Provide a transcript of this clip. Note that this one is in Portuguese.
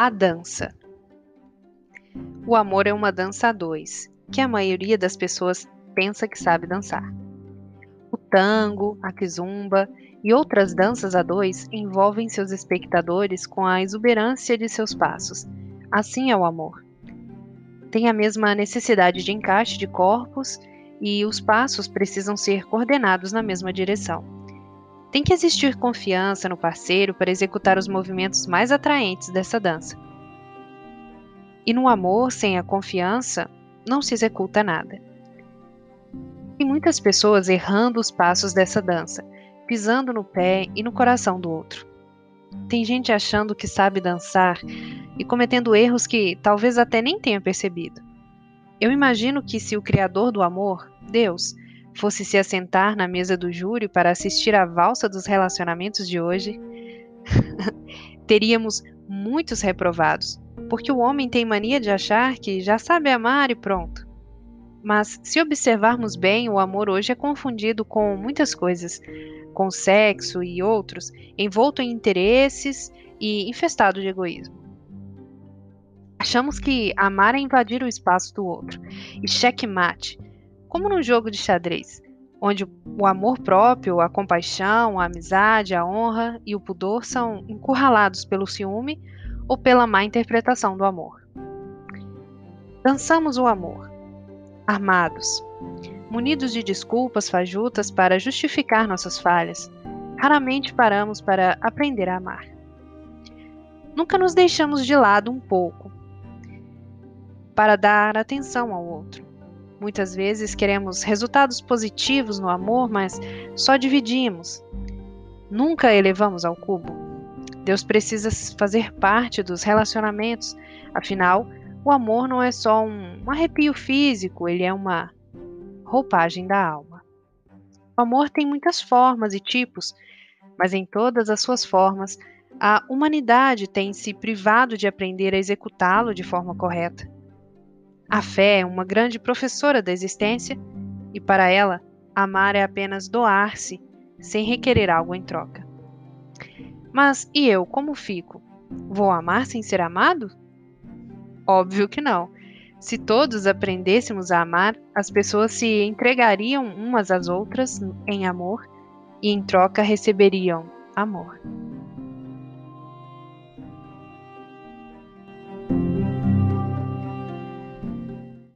A dança. O amor é uma dança a dois, que a maioria das pessoas pensa que sabe dançar. O tango, a kizumba e outras danças a dois envolvem seus espectadores com a exuberância de seus passos. Assim é o amor. Tem a mesma necessidade de encaixe de corpos e os passos precisam ser coordenados na mesma direção. Tem que existir confiança no parceiro para executar os movimentos mais atraentes dessa dança. E no amor, sem a confiança, não se executa nada. Tem muitas pessoas errando os passos dessa dança, pisando no pé e no coração do outro. Tem gente achando que sabe dançar e cometendo erros que talvez até nem tenha percebido. Eu imagino que se o Criador do amor, Deus, fosse se assentar na mesa do júri para assistir à valsa dos relacionamentos de hoje, teríamos muitos reprovados, porque o homem tem mania de achar que já sabe amar e pronto. Mas se observarmos bem, o amor hoje é confundido com muitas coisas, com sexo e outros, envolto em interesses e infestado de egoísmo. Achamos que amar é invadir o espaço do outro, e checkmate, como num jogo de xadrez, onde o amor próprio, a compaixão, a amizade, a honra e o pudor são encurralados pelo ciúme ou pela má interpretação do amor. Dançamos o amor, armados, munidos de desculpas fajutas para justificar nossas falhas. Raramente paramos para aprender a amar. Nunca nos deixamos de lado um pouco para dar atenção ao outro. Muitas vezes queremos resultados positivos no amor, mas só dividimos. Nunca elevamos ao cubo. Deus precisa fazer parte dos relacionamentos, afinal, o amor não é só um arrepio físico, ele é uma roupagem da alma. O amor tem muitas formas e tipos, mas em todas as suas formas, a humanidade tem se privado de aprender a executá-lo de forma correta. A fé é uma grande professora da existência e, para ela, amar é apenas doar-se, sem requerer algo em troca. Mas e eu, como fico? Vou amar sem ser amado? Óbvio que não. Se todos aprendêssemos a amar, as pessoas se entregariam umas às outras em amor e, em troca, receberiam amor.